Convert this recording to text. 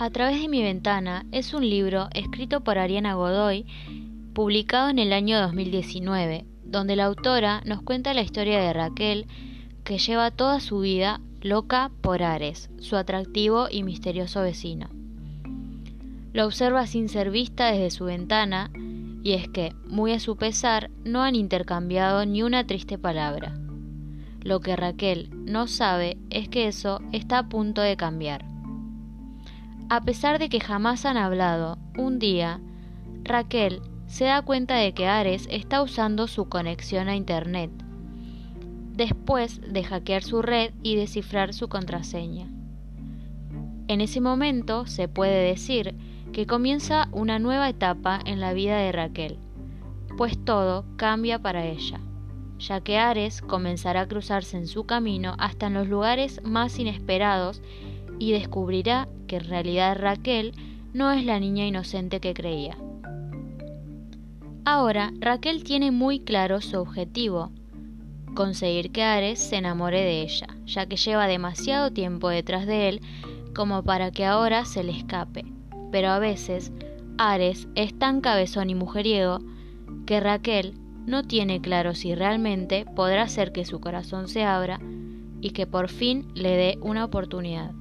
A través de mi ventana es un libro escrito por Ariana Godoy, publicado en el año 2019, donde la autora nos cuenta la historia de Raquel, que lleva toda su vida loca por Ares, su atractivo y misterioso vecino. Lo observa sin ser vista desde su ventana, y es que, muy a su pesar, no han intercambiado ni una triste palabra. Lo que Raquel no sabe es que eso está a punto de cambiar. A pesar de que jamás han hablado, un día, Raquel se da cuenta de que Ares está usando su conexión a Internet, después de hackear su red y descifrar su contraseña. En ese momento se puede decir que comienza una nueva etapa en la vida de Raquel, pues todo cambia para ella, ya que Ares comenzará a cruzarse en su camino hasta en los lugares más inesperados y descubrirá que en realidad Raquel no es la niña inocente que creía. Ahora Raquel tiene muy claro su objetivo, conseguir que Ares se enamore de ella, ya que lleva demasiado tiempo detrás de él como para que ahora se le escape. Pero a veces Ares es tan cabezón y mujeriego que Raquel no tiene claro si realmente podrá hacer que su corazón se abra y que por fin le dé una oportunidad.